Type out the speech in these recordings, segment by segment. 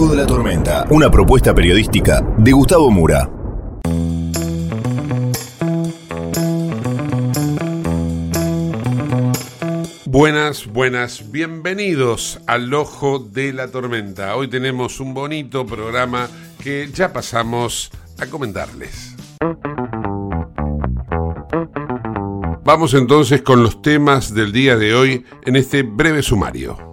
De la Tormenta, una propuesta periodística de Gustavo Mura. Buenas, buenas, bienvenidos al Ojo de la Tormenta. Hoy tenemos un bonito programa que ya pasamos a comentarles. Vamos entonces con los temas del día de hoy en este breve sumario.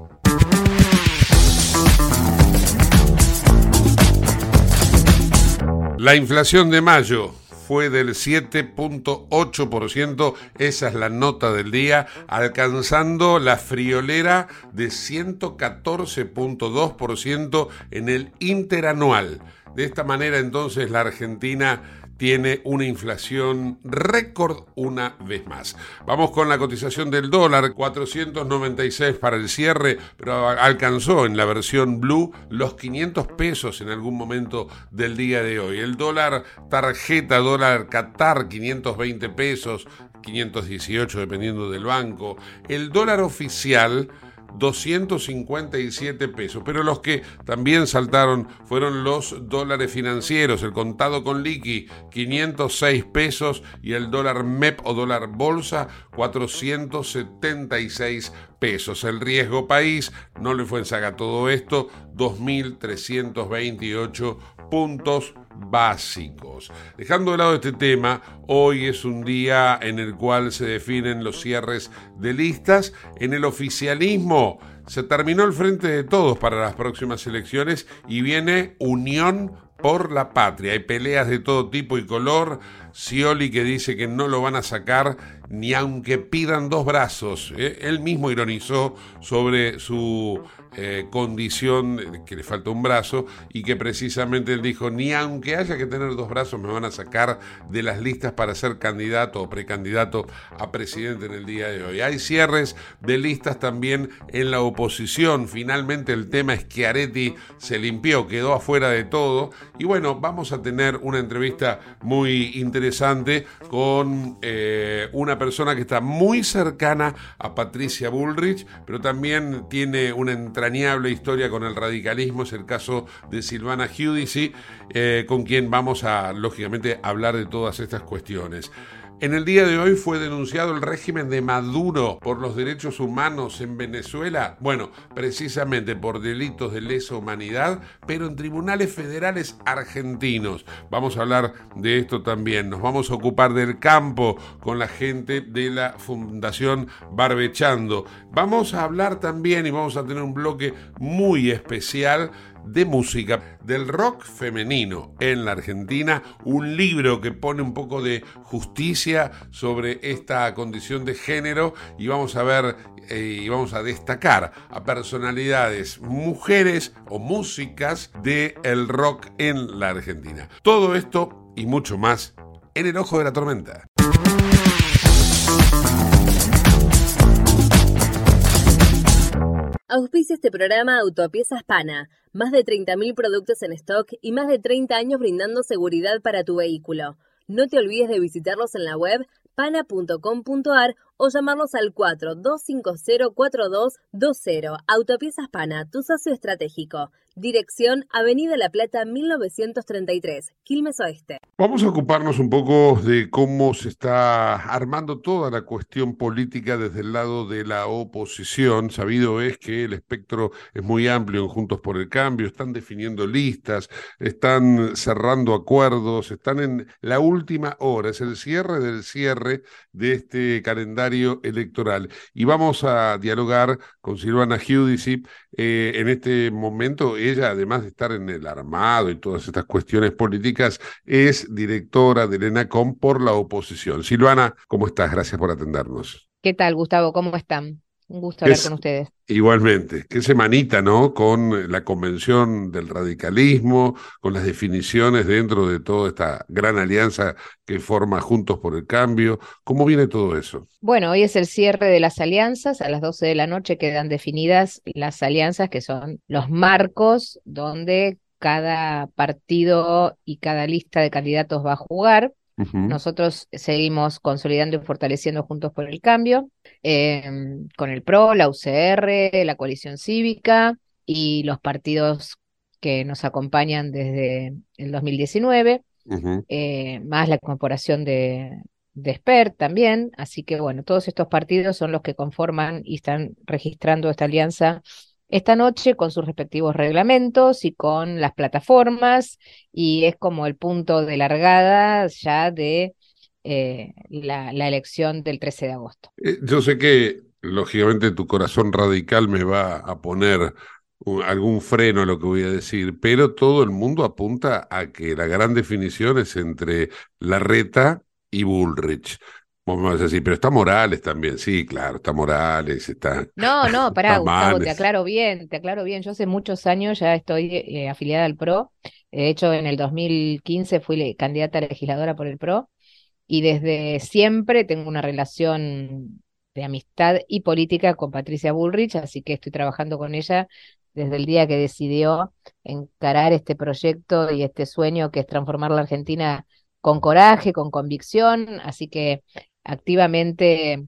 La inflación de mayo fue del 7.8%, esa es la nota del día, alcanzando la friolera de 114.2% en el interanual. De esta manera entonces la Argentina tiene una inflación récord una vez más. Vamos con la cotización del dólar, 496 para el cierre, pero alcanzó en la versión blue los 500 pesos en algún momento del día de hoy. El dólar tarjeta, dólar Qatar, 520 pesos, 518 dependiendo del banco. El dólar oficial 257 pesos. Pero los que también saltaron fueron los dólares financieros, el contado con liqui 506 pesos y el dólar MEP o dólar bolsa 476 pesos. El riesgo país no le fue en saga todo esto, 2.328 puntos básicos. Dejando de lado este tema, hoy es un día en el cual se definen los cierres de listas. En el oficialismo se terminó el frente de todos para las próximas elecciones y viene Unión por la Patria. Hay peleas de todo tipo y color. Scioli que dice que no lo van a sacar ni aunque pidan dos brazos. ¿eh? Él mismo ironizó sobre su eh, condición que le falta un brazo y que precisamente él dijo, ni aunque haya que tener dos brazos me van a sacar de las listas para ser candidato o precandidato a presidente en el día de hoy. Hay cierres de listas también en la oposición. Finalmente el tema es que Areti se limpió, quedó afuera de todo. Y bueno, vamos a tener una entrevista muy interesante con eh, una persona que está muy cercana a Patricia Bullrich, pero también tiene una entrada historia con el radicalismo, es el caso de Silvana Giudici, eh, con quien vamos a, lógicamente, hablar de todas estas cuestiones. En el día de hoy fue denunciado el régimen de Maduro por los derechos humanos en Venezuela, bueno, precisamente por delitos de lesa humanidad, pero en tribunales federales argentinos. Vamos a hablar de esto también. Nos vamos a ocupar del campo con la gente de la Fundación Barbechando. Vamos a hablar también y vamos a tener un bloque muy especial de música del rock femenino en la Argentina, un libro que pone un poco de justicia sobre esta condición de género y vamos a ver eh, y vamos a destacar a personalidades mujeres o músicas del el rock en la Argentina. Todo esto y mucho más en el ojo de la tormenta. Auspicia este programa Autopiezas Pana. Más de 30.000 productos en stock y más de 30 años brindando seguridad para tu vehículo. No te olvides de visitarlos en la web pana.com.ar o llamarlos al 42504220. Autopiezas Pana, tu socio estratégico. Dirección Avenida La Plata 1933, Quilmes Oeste. Vamos a ocuparnos un poco de cómo se está armando toda la cuestión política desde el lado de la oposición. Sabido es que el espectro es muy amplio en Juntos por el Cambio, están definiendo listas, están cerrando acuerdos, están en la última hora, es el cierre del cierre de este calendario electoral. Y vamos a dialogar con Silvana Giudici eh, en este momento ella, además de estar en el armado y todas estas cuestiones políticas, es directora del ENACOM por la oposición. Silvana, ¿cómo estás? Gracias por atendernos. ¿Qué tal, Gustavo? ¿Cómo están? Un gusto hablar con ustedes. Igualmente, qué semanita, ¿no? Con la convención del radicalismo, con las definiciones dentro de toda esta gran alianza que forma Juntos por el Cambio. ¿Cómo viene todo eso? Bueno, hoy es el cierre de las alianzas. A las 12 de la noche quedan definidas las alianzas, que son los marcos donde cada partido y cada lista de candidatos va a jugar. Nosotros seguimos consolidando y fortaleciendo Juntos por el Cambio, em, con el PRO, la UCR, la coalición cívica y los partidos que nos acompañan desde el 2019, eh, más la corporación de, de SPER también. Así que bueno, todos estos partidos son los que conforman y están registrando esta alianza esta noche con sus respectivos reglamentos y con las plataformas y es como el punto de largada ya de eh, la, elección del 13 de agosto. Eh, yo sé que lógicamente tu corazón radical me va a poner algún freno a lo que voy a decir, pero todo el mundo apunta a que la gran definición es entre Larreta y Bullrich. Vas a decir, pero está Morales también. Sí, claro, está Morales, está. No, no, pará, Gustavo, te aclaro bien, te aclaro bien. Yo hace muchos años ya estoy eh, afiliada al PRO. De hecho, en el 2015 fui candidata a legisladora por el PRO y desde siempre tengo una relación de amistad y política con Patricia Bullrich, así que estoy trabajando con ella desde el día que decidió encarar este proyecto y este sueño que es transformar la Argentina con coraje, con convicción, así que activamente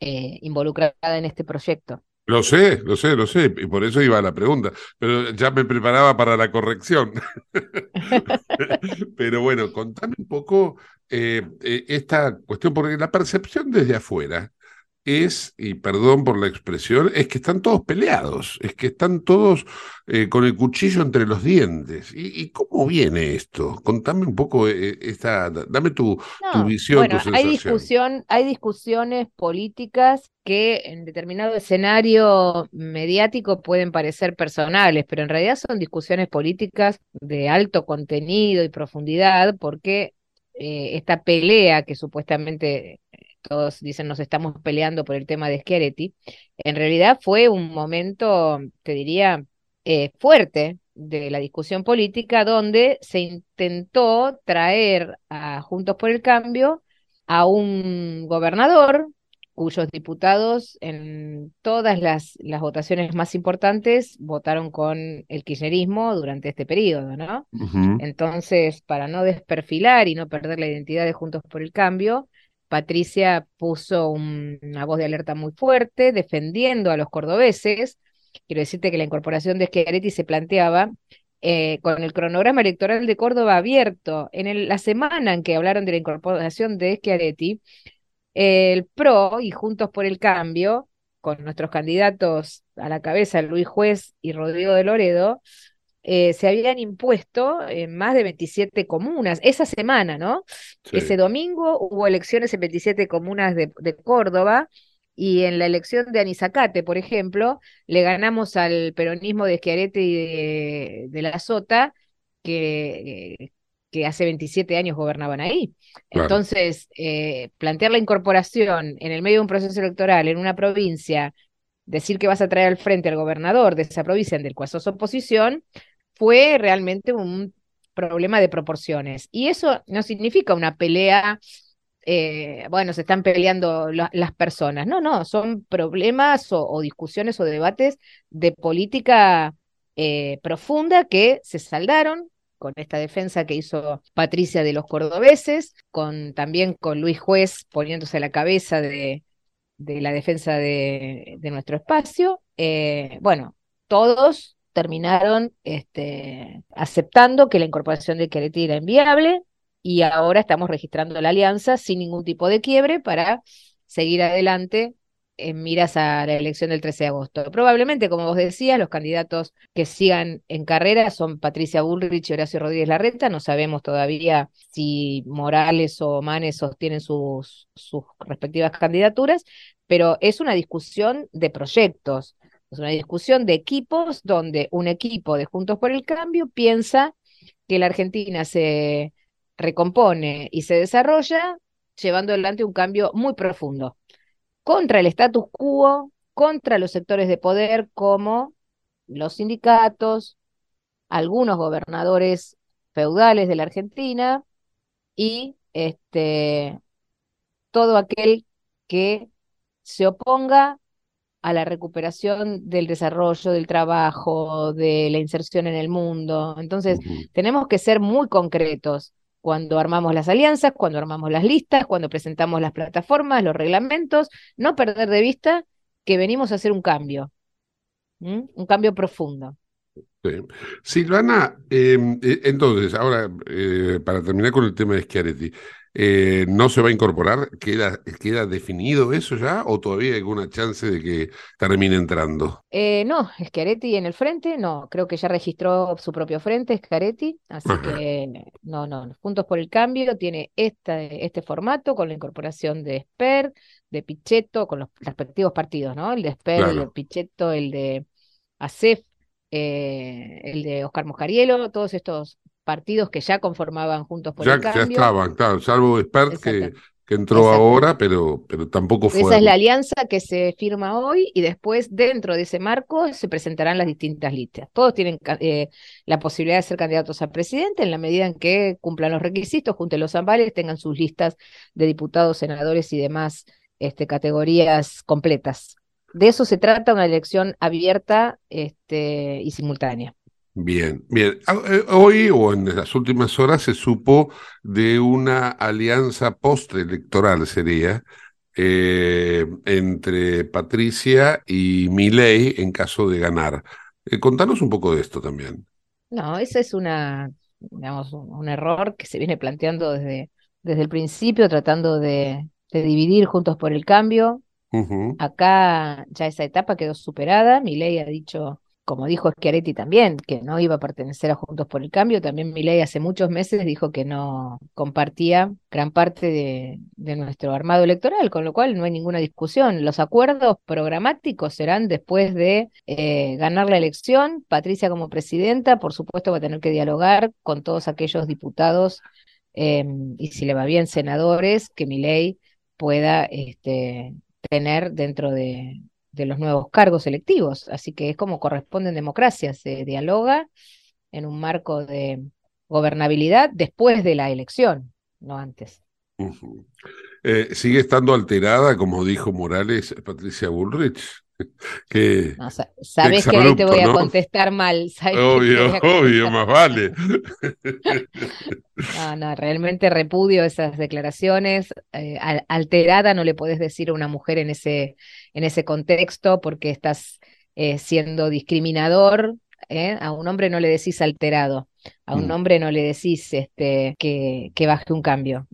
eh, involucrada en este proyecto. Lo sé, lo sé, lo sé, y por eso iba a la pregunta, pero ya me preparaba para la corrección. pero bueno, contame un poco eh, eh, esta cuestión, porque la percepción desde afuera es, y perdón por la expresión, es que están todos peleados, es que están todos eh, con el cuchillo entre los dientes. ¿Y, cómo viene esto? Contame un poco eh, esta, dame tu, tu visión, bueno, Hay, discusión, hay discusiones políticas que en determinado escenario mediático pueden parecer personales, pero en realidad son discusiones políticas de alto contenido y profundidad, porque eh, esta pelea que supuestamente todos dicen nos estamos peleando por el tema de Schiaretti, en realidad fue un momento, te diría, eh, fuerte de la discusión política donde se intentó traer a Juntos por el Cambio a un gobernador cuyos diputados en todas las, las votaciones más importantes votaron con el kirchnerismo durante este periodo, ¿no? Entonces, para no desperfilar y no perder la identidad de Juntos por el Cambio, Patricia puso una voz de alerta muy fuerte defendiendo a los cordobeses. Quiero decirte que la incorporación de Schiaretti se planteaba eh, con el cronograma electoral de Córdoba abierto. En la semana en que hablaron de la incorporación de Schiaretti, el PRO y Juntos por el Cambio, con nuestros candidatos a la cabeza, Luis Juez y Rodrigo de Loredo, eh, se habían impuesto en más de 27 comunas. Esa semana, ¿no? Ese domingo hubo elecciones en 27 comunas de, Córdoba y en la elección de Anizacate, por ejemplo, le ganamos al peronismo de Schiaretti y de, la Sota, que, que hace 27 años gobernaban ahí. Entonces, eh, plantear la incorporación en el medio de un proceso electoral en una provincia, decir que vas a traer al frente al gobernador de esa provincia en del cual sos oposición, fue realmente un problema de proporciones. Y eso no significa una pelea eh, bueno, se están peleando las personas. No, no, son problemas o, discusiones o debates de política eh, profunda que se saldaron con esta defensa que hizo Patricia de los cordobeses, con también con Luis Juez poniéndose a la cabeza de, de la defensa de, de nuestro espacio. Eh, bueno, todos terminaron este, aceptando que la incorporación de Querétaro era inviable y ahora estamos registrando la alianza sin ningún tipo de quiebre para seguir adelante en miras a la elección del 13 de agosto. Probablemente, como vos decías, los candidatos que sigan en carrera son Patricia Bullrich y Horacio Rodríguez Larreta. No sabemos todavía si Morales o Manes sostienen sus respectivas candidaturas, pero es una discusión de proyectos, es una discusión de equipos donde un equipo de Juntos por el Cambio piensa que la Argentina se recompone y se desarrolla llevando adelante un cambio muy profundo contra el status quo, contra los sectores de poder como los sindicatos, algunos gobernadores feudales de la Argentina y este, todo aquel que se oponga a la recuperación del desarrollo, del trabajo, de la inserción en el mundo. Entonces, tenemos que ser muy concretos cuando armamos las alianzas, cuando armamos las listas, cuando presentamos las plataformas, los reglamentos, no perder de vista que venimos a hacer un cambio, un cambio profundo. Silvana, em, e, entonces, ahora, eh, para terminar con el tema de Schiaretti, eh, ¿no se va a incorporar? ¿Queda, ¿Queda definido eso ya o todavía hay alguna chance de que termine entrando? Eh, no, Schiaretti en el frente, no, creo que ya registró su propio frente Schiaretti, así que no, no, Juntos por el Cambio tiene este, este formato con la incorporación de Esper, de Pichetto, con los respectivos partidos, ¿no? El de Esper, el de Pichetto, el de ACEF, eh, el de Oscar Moscarielo, todos estos partidos que ya conformaban Juntos por el Cambio. Ya estaban, claro, salvo Expert que, que entró ahora, pero, pero tampoco fue. Esa es la alianza que se firma hoy y después dentro de ese marco se presentarán las distintas listas. Todos tienen eh, la posibilidad de ser candidatos a presidente en la medida en que cumplan los requisitos, junten los ambales, tengan sus listas de diputados, senadores y demás este, categorías completas. De eso se trata una elección abierta este, y simultánea. Bien, bien. Ah, eh, hoy o en las últimas horas se supo de una alianza postelectoral, sería, eh, entre Patricia y Milei en caso de ganar. Eh, contanos un poco de esto también. No, ese es una, digamos, un, error que se viene planteando desde, desde el principio, tratando de, dividir Juntos por el Cambio. Acá ya esa etapa quedó superada. Milei ha dicho como dijo Schiaretti también, que no iba a pertenecer a Juntos por el Cambio, también Milei hace muchos meses dijo que no compartía gran parte de, nuestro armado electoral, con lo cual no hay ninguna discusión. Los acuerdos programáticos serán después de eh, ganar la elección. Patricia como presidenta, por supuesto, va a tener que dialogar con todos aquellos diputados em, y si le va bien senadores que Milei pueda este, tener dentro de, de los nuevos cargos electivos. Así que es como corresponde en democracia, se dialoga en un marco de gobernabilidad después de la elección, no antes. Eh, ¿Sigue estando alterada, como dijo Morales, Patricia Bullrich? que sabes que ahí te voy a contestar mal. Obvio, obvio, más vale. No, no, realmente repudio esas declaraciones. Eh, alterada no le podés decir a una mujer en ese, en ese contexto porque estás eh, siendo discriminador. ¿eh? A un hombre no le decís alterado. A un mm. hombre no le decís este, que, que baje un cambio.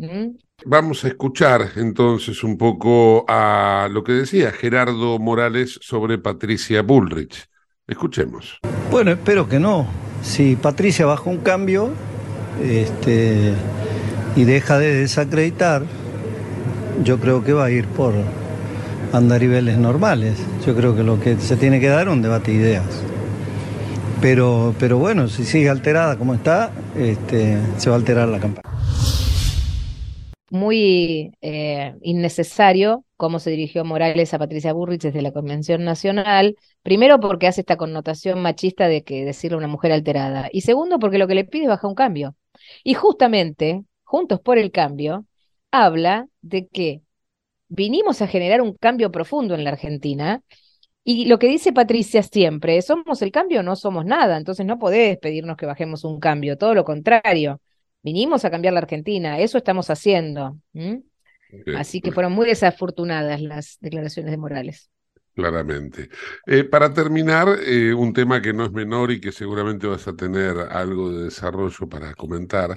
Vamos a escuchar entonces un poco a lo que decía Gerardo Morales sobre Patricia Bullrich. Escuchemos. Bueno, espero que no. Si Patricia baja un cambio este, y deja de desacreditar, yo creo que va a ir por andariveles normales. Yo creo que lo que se tiene que dar es un debate de ideas. Pero, pero bueno, si sigue alterada como está, este, se va a alterar la campaña muy eh, innecesario cómo se dirigió Morales a Patricia Burrich desde la Convención Nacional, primero porque hace esta connotación machista de que decirle a una mujer alterada, y segundo porque lo que le pide es bajar un cambio. Y justamente, Juntos por el Cambio, habla de que vinimos a generar un cambio profundo en la Argentina y lo que dice Patricia siempre, somos el cambio no somos nada, entonces no podés pedirnos que bajemos un cambio, todo lo contrario, vinimos a cambiar la Argentina, eso estamos haciendo. Así que fueron muy desafortunadas las declaraciones de Morales. Claramente. Eh, para terminar, eh, un tema que no es menor y que seguramente vas a tener algo de desarrollo para comentar,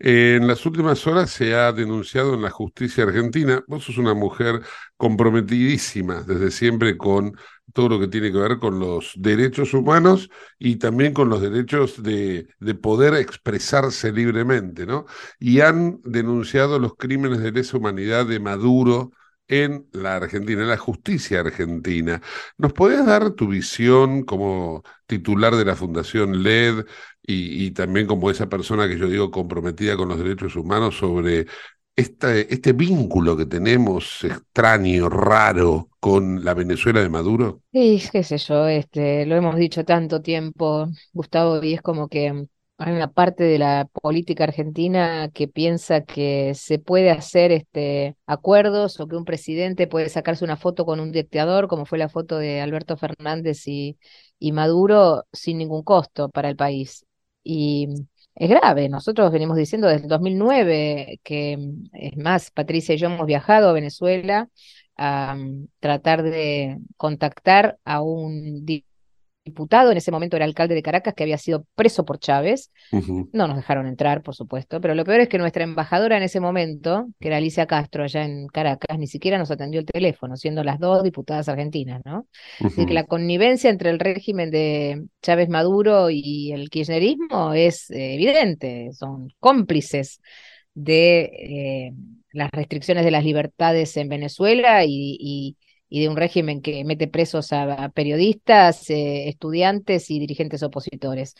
en las últimas horas se ha denunciado en la justicia argentina, vos sos una mujer comprometidísima desde siempre con todo lo que tiene que ver con los derechos humanos y también con los derechos de, de poder expresarse libremente, ¿no? Y han denunciado los crímenes de lesa humanidad de Maduro en la Argentina, en la justicia argentina. ¿Nos podés dar tu visión como titular de la Fundación LED y, también como esa persona que yo digo comprometida con los derechos humanos sobre este, vínculo que tenemos extraño, raro, con la Venezuela de Maduro? Sí, qué sé yo, este, lo hemos dicho tanto tiempo, Gustavo, y es como que hay una parte de la política argentina que piensa que se puede hacer este, acuerdos o que un presidente puede sacarse una foto con un dictador, como fue la foto de Alberto Fernández y, Maduro, sin ningún costo para el país. Y es grave. Nosotros venimos diciendo desde el 2009 que, es más, Patricia y yo hemos viajado a Venezuela a mm, tratar de contactar a un diputado, en ese momento era alcalde de Caracas, que había sido preso por Chávez. No nos dejaron entrar, por supuesto, pero lo peor es que nuestra embajadora en ese momento, que era Alicia Castro allá en Caracas, ni siquiera nos atendió el teléfono, siendo las dos diputadas argentinas, ¿no? Así que la connivencia entre el régimen de Chávez Maduro y el kirchnerismo es eh, evidente, son cómplices de eh, las restricciones de las libertades en Venezuela y y de un régimen que mete presos a, periodistas, eh, estudiantes y dirigentes opositores.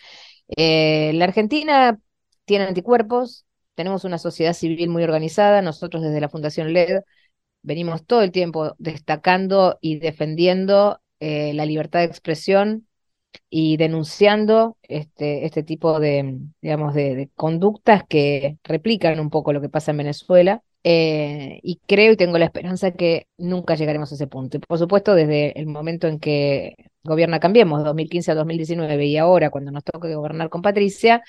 Eh, la Argentina tiene anticuerpos, tenemos una sociedad civil muy organizada, nosotros desde la Fundación LED venimos todo el tiempo destacando y defendiendo eh, la libertad de expresión y denunciando este, este tipo de, digamos, de, conductas que replican un poco lo que pasa en Venezuela. Eh, y creo y tengo la esperanza que nunca llegaremos a ese punto. Por supuesto, desde el momento en que gobierna Cambiemos, 2015 a 2019, y ahora cuando nos toca gobernar con Patricia,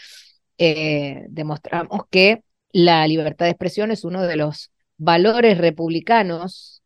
eh, demostramos que la libertad de expresión es uno de los valores republicanos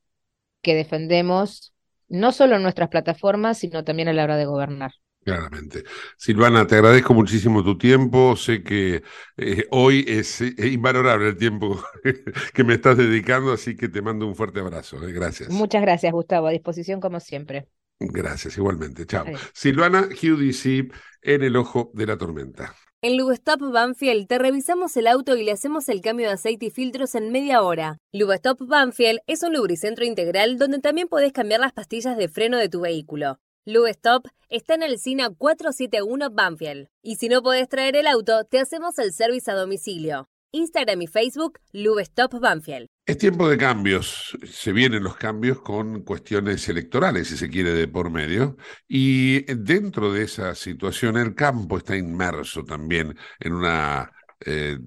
que defendemos no solo en nuestras plataformas, sino también a la hora de gobernar. Claramente. Silvana, te agradezco muchísimo tu tiempo. Sé que eh, hoy es, invalorable el tiempo que me estás dedicando, así que te mando un fuerte abrazo. Eh. Gracias. Muchas gracias, Gustavo. A disposición como siempre. Gracias, igualmente. Chao. Silvana QDC en el ojo de la tormenta. En Lubestop Banfield te revisamos el auto y le hacemos el cambio de aceite y filtros en media hora. Lubestop Banfield es un lubricentro integral donde también podés cambiar las pastillas de freno de tu vehículo. Lube Stop está en el SINA 471 Banfield. Y si no podés traer el auto, te hacemos el servicio a domicilio. Instagram y Facebook, Lube Stop Banfield. Es tiempo de cambios. Se vienen los cambios con cuestiones electorales, si se quiere, de por medio. Y dentro de esa situación, el campo está inmerso también en una eh,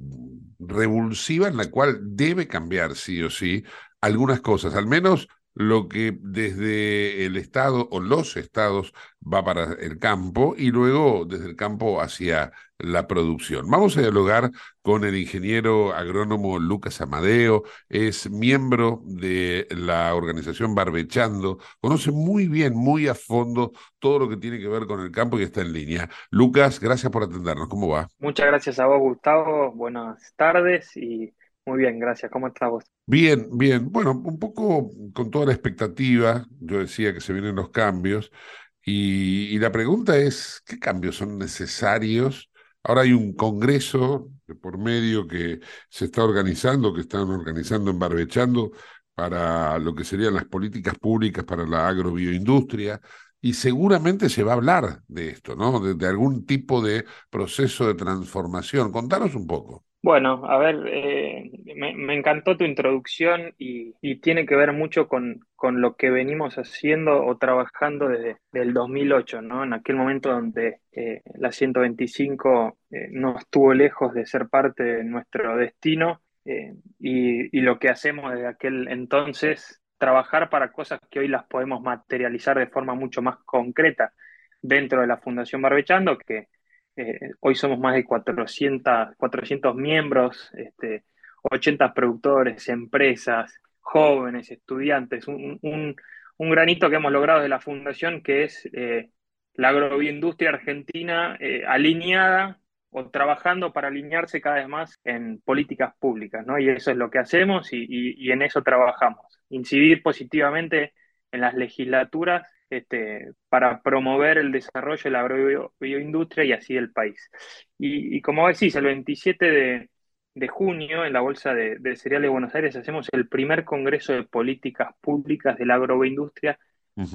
revulsiva en la cual debe cambiar, sí o sí, algunas cosas. Al menos lo que desde el Estado o los estados va para el campo y luego desde el campo hacia la producción. Vamos a dialogar con el ingeniero agrónomo Lucas Amadeo, es miembro de la organización Barbechando, conoce muy bien, muy a fondo todo lo que tiene que ver con el campo y está en línea. Lucas, gracias por atendernos, ¿cómo va? Muchas gracias a vos, Gustavo, buenas tardes y muy bien, gracias. ¿Cómo estás vos? Bien, bien. Bueno, un poco con toda la expectativa, yo decía que se vienen los cambios, y, la pregunta es, ¿qué cambios son necesarios? Ahora hay un congreso de por medio que se está organizando, que están organizando en Barbechando para lo que serían las políticas públicas para la agrobioindustria, y seguramente se va a hablar de esto, ¿no? de algún tipo de proceso de transformación. Contanos un poco. Bueno, a ver, eh, me, encantó tu introducción y, tiene que ver mucho con, con, lo que venimos haciendo o trabajando desde el 2008, ¿no? En aquel momento donde eh, la 125 eh, no estuvo lejos de ser parte de nuestro destino, eh, y, lo que hacemos desde aquel entonces, trabajar para cosas que hoy las podemos materializar de forma mucho más concreta dentro de la Fundación Barbechando, que eh, hoy somos más de 400, 400 miembros, este, 80 productores, empresas, jóvenes, estudiantes, un, granito que hemos logrado de la Fundación que es eh, la agroindustria argentina eh, alineada o trabajando para alinearse cada vez más en políticas públicas, ¿no? Y eso es lo que hacemos y, en eso trabajamos. Incidir positivamente en las legislaturas este, para promover el desarrollo de la agroindustria y así del país. Y, como decís, el 27 de, de junio en la Bolsa de, Cereales de Buenos Aires hacemos el primer Congreso de Políticas Públicas de la Agroindustria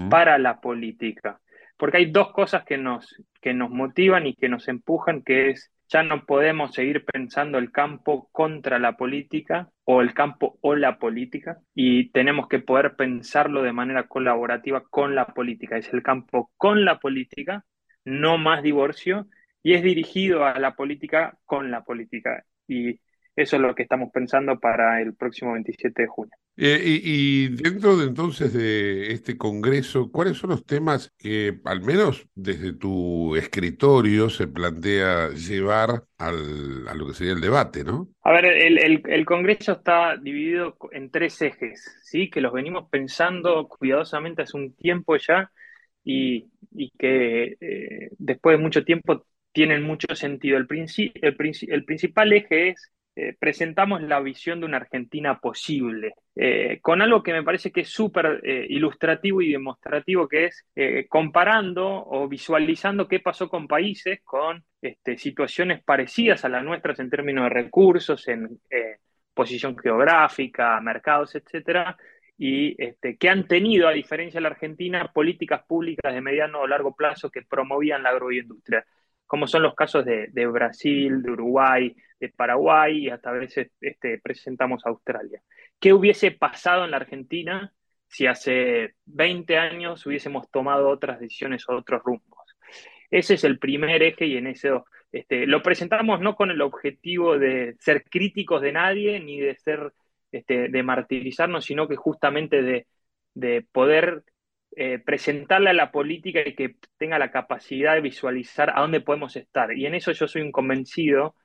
para la política. Porque hay dos cosas que nos, que nos motivan y que nos empujan, que es ya no podemos seguir pensando el campo contra la política o el campo o la política y tenemos que poder pensarlo de manera colaborativa con la política. Es el campo con la política, no más divorcio, y es dirigido a la política con la política. Y eso es lo que estamos pensando para el próximo 27 de junio. Eh, y, dentro de entonces de este Congreso, ¿cuáles son los temas que, al menos desde tu escritorio, se plantea llevar al, a lo que sería el debate, ¿no? A ver, el, Congreso está dividido en tres ejes, ¿sí? Que los venimos pensando cuidadosamente hace un tiempo ya y, que eh, después de mucho tiempo tienen mucho sentido. El, el principal eje es eh, presentamos la visión de una Argentina posible, eh, con algo que me parece que es súper eh, ilustrativo y demostrativo, que es comparando o visualizando qué pasó con países con este, situaciones parecidas a las nuestras en términos de recursos, en posición geográfica, mercados, etcétera, y este, que han tenido, a diferencia de la Argentina, políticas públicas de mediano o largo plazo que promovían la agroindustria como son los casos de, Brasil, de Uruguay, de Paraguay y hasta a veces este, presentamos Australia. ¿Qué hubiese pasado en la Argentina si hace 20 años hubiésemos tomado otras decisiones o otros rumbos? Ese es el primer eje y en eso este, lo presentamos no con el objetivo de ser críticos de nadie ni de ser este, de martirizarnos, sino que justamente de, de poder eh, presentarle a la política y que tenga la capacidad de visualizar a dónde podemos estar. Y en eso yo soy un convencido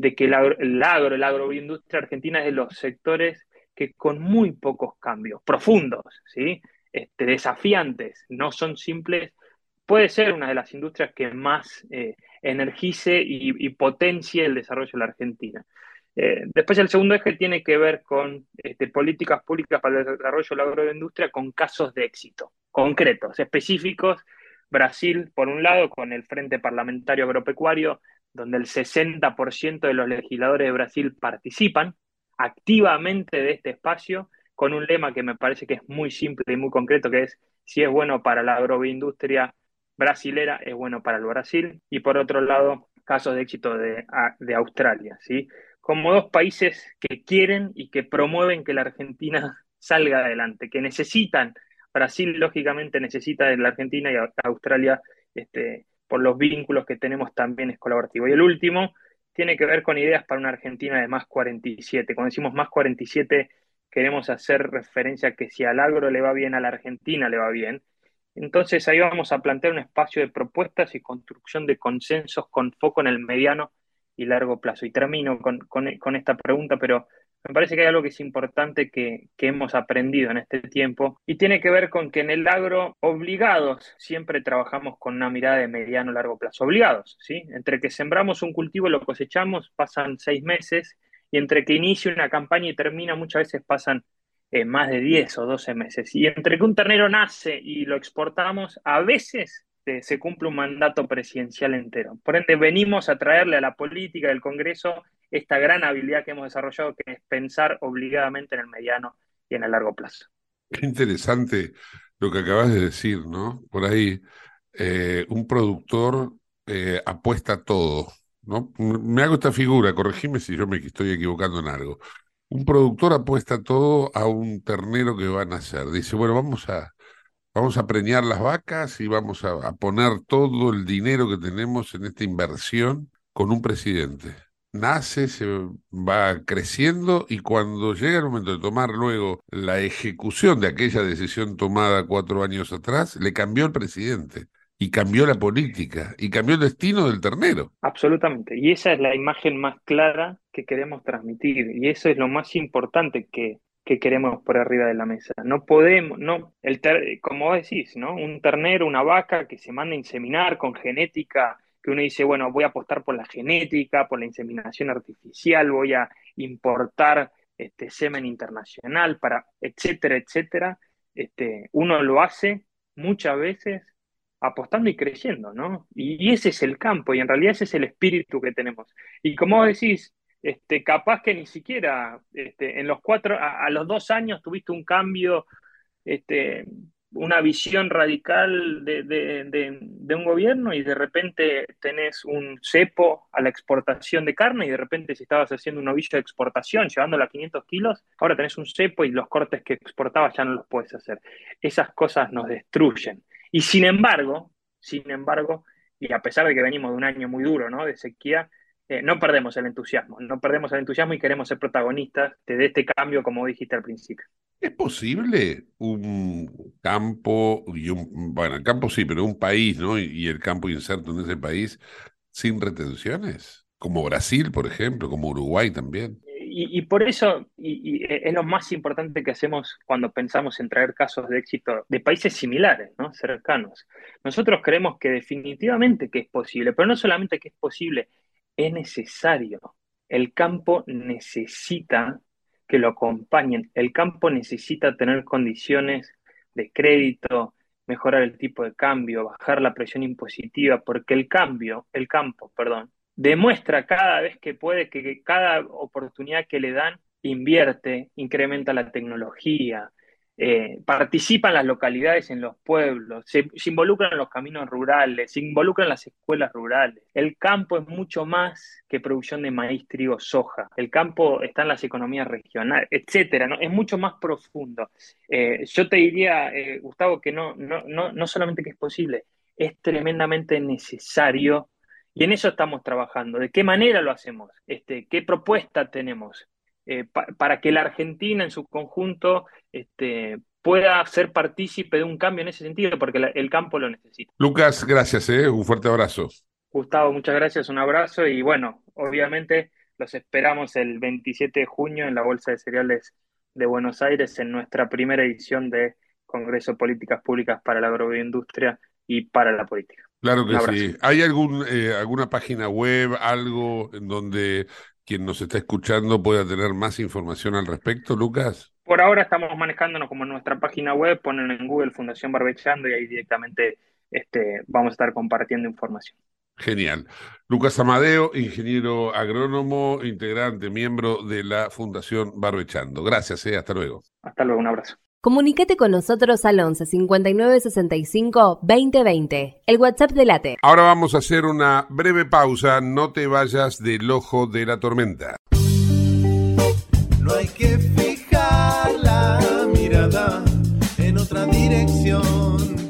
de que el agro, la agroindustria argentina es de los sectores que con muy pocos cambios, profundos, ¿sí? Este, desafiantes, no son simples, puede ser una de las industrias que más eh, energice y, potencie el desarrollo de la Argentina. Eh, después el segundo eje tiene que ver con este, políticas públicas para el desarrollo de la agroindustria con casos de éxito concretos, específicos. Brasil, por un lado, con el Frente Parlamentario Agropecuario, donde el 60% de los legisladores de Brasil participan activamente de este espacio, con un lema que me parece que es muy simple y muy concreto, que es, si es bueno para la agroindustria brasilera, es bueno para el Brasil. Y por otro lado, casos de éxito de, de Australia, ¿sí? Como dos países que quieren y que promueven que la Argentina salga adelante, que necesitan Brasil, lógicamente, necesita de la Argentina y Australia, este, por los vínculos que tenemos, también es colaborativo. Y el último tiene que ver con ideas para una Argentina de más 47. Cuando decimos más 47, queremos hacer referencia a que si al agro le va bien, a la Argentina le va bien. Entonces ahí vamos a plantear un espacio de propuestas y construcción de consensos con foco en el mediano y largo plazo. Y termino con, con esta pregunta, pero me parece que hay algo que es importante que, hemos aprendido en este tiempo y tiene que ver con que en el agro obligados siempre trabajamos con una mirada de mediano largo plazo. Obligados, ¿sí? Entre que sembramos un cultivo y lo cosechamos pasan seis meses y entre que inicia una campaña y termina muchas veces pasan eh, más de 10 o 12 meses. Y entre que un ternero nace y lo exportamos, a veces eh, se cumple un mandato presidencial entero. Por ende, venimos a traerle a la política del Congreso esta gran habilidad que hemos desarrollado, que es pensar obligadamente en el mediano y en el largo plazo. Qué interesante lo que acabas de decir, ¿no? Por ahí, eh, un productor eh, apuesta todo, ¿no? Me hago esta figura, corregime si yo me estoy equivocando en algo. Un productor apuesta todo a un ternero que va a nacer. Dice, bueno, vamos a, vamos a preñar las vacas y vamos a poner todo el dinero que tenemos en esta inversión con un presidente. Nace, se va creciendo y cuando llega el momento de tomar luego la ejecución de aquella decisión tomada cuatro años atrás, le cambió el presidente y cambió la política y cambió el destino del ternero. Absolutamente. Y esa es la imagen más clara que queremos transmitir y eso es lo más importante que, que queremos por arriba de la mesa. No podemos, no, el como vos decís, ¿no? Un ternero, una vaca que se manda a inseminar con genética que uno dice, bueno, voy a apostar por la genética, por la inseminación artificial, voy a importar este semen internacional para, etcétera, etcétera. Este, uno lo hace muchas veces apostando y creyendo, ¿no? Y, ese es el campo, y en realidad ese es el espíritu que tenemos. Y como decís, este, capaz que ni siquiera este, en los cuatro, a, a, los dos años tuviste un cambio este, una visión radical de, un gobierno y de repente tenés un cepo a la exportación de carne y de repente si estabas haciendo un novillo de exportación llevándola a 500 kilos, ahora tenés un cepo y los cortes que exportabas ya no los puedes hacer. Esas cosas nos destruyen. Y sin embargo, sin embargo, y a pesar de que venimos de un año muy duro, ¿no? De sequía, eh, no perdemos el entusiasmo, no perdemos el entusiasmo y queremos ser protagonistas de este cambio, como dijiste al principio. ¿Es posible un campo, y un, bueno, el campo sí, pero un país, ¿no? Y, el campo inserto en ese país sin retenciones? Como Brasil, por ejemplo, como Uruguay también. Y, por eso y, es lo más importante que hacemos cuando pensamos en traer casos de éxito de países similares, ¿no? cercanos. Nosotros creemos que definitivamente que es posible, pero no solamente que es posible, es necesario. El campo necesita que lo acompañen. El campo necesita tener condiciones de crédito, mejorar el tipo de cambio, bajar la presión impositiva, porque el cambio, el campo, perdón, demuestra cada vez que puede que cada oportunidad que le dan invierte, incrementa la tecnología, eh, participan las localidades en los pueblos, se, involucran los caminos rurales, se involucran las escuelas rurales. El campo es mucho más que producción de maíz, trigo, soja. El campo está en las economías regionales, etcétera. ¿no? Es mucho más profundo. Eh, yo te diría, eh, Gustavo, que no, no, no, no solamente que es posible, es tremendamente necesario y en eso estamos trabajando. ¿De qué manera lo hacemos? Este, ¿Qué propuesta tenemos? Eh, para que la Argentina en su conjunto este, pueda ser partícipe de un cambio en ese sentido, porque el campo lo necesita. Lucas, gracias, ¿eh? un fuerte abrazo. Gustavo, muchas gracias, un abrazo y bueno, obviamente los esperamos el 27 de junio en la Bolsa de Cereales de Buenos Aires en nuestra primera edición de Congreso Políticas Públicas para la Agroindustria y para la Política. Claro que sí. ¿Hay algún, eh, alguna página web, algo en donde quien nos está escuchando pueda tener más información al respecto, Lucas? Por ahora estamos manejándonos como en nuestra página web, ponen en Google Fundación Barbechando y ahí directamente este, vamos a estar compartiendo información. Genial. Lucas Amadeo, ingeniero agrónomo, integrante, miembro de la Fundación Barbechando. Gracias, eh, hasta luego. Hasta luego, un abrazo. Comunicate con nosotros al 11 59 65 2020, el WhatsApp de Late. Ahora vamos a hacer una breve pausa, no te vayas del ojo de la tormenta. No hay que fijar la mirada en otra dirección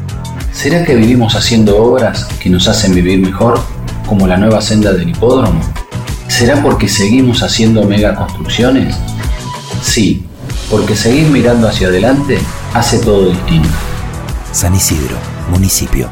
¿Será que vivimos haciendo obras que nos hacen vivir mejor, como la nueva senda del hipódromo? ¿Será porque seguimos haciendo megaconstrucciones? Sí, porque seguir mirando hacia adelante hace todo distinto. San Isidro, municipio.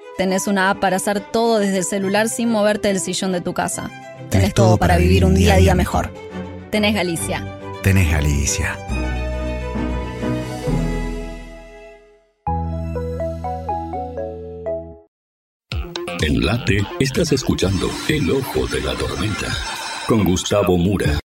Tenés una app para hacer todo desde el celular sin moverte del sillón de tu casa. Tenés, todo para vivir un día a día mejor. Tenés Galicia. Tenés Galicia. En Late estás escuchando El Ojo de la Tormenta con Gustavo Mura.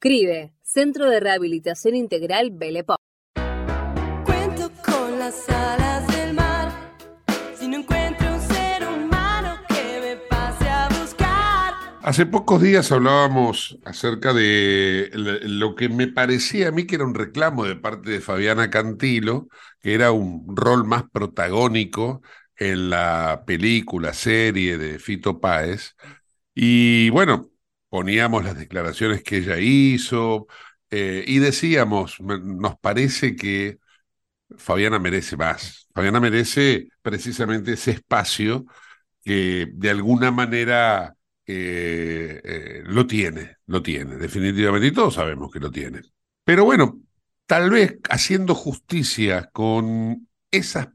Escribe Centro de Rehabilitación Integral Belepo. Cuento con las alas del mar. Si no encuentro un ser humano que me pase a buscar. Hace pocos días hablábamos acerca de lo que me parecía a mí que era un reclamo de parte de Fabiana Cantilo, que era un rol más protagónico en la película, serie de Fito Páez. Y bueno, poníamos las declaraciones que ella hizo eh, y decíamos, nos parece que Fabiana merece más. Fabiana merece precisamente ese espacio que de alguna manera eh, eh, lo tiene, lo tiene, definitivamente, y todos sabemos que lo tiene. Pero bueno, tal vez haciendo justicia con esas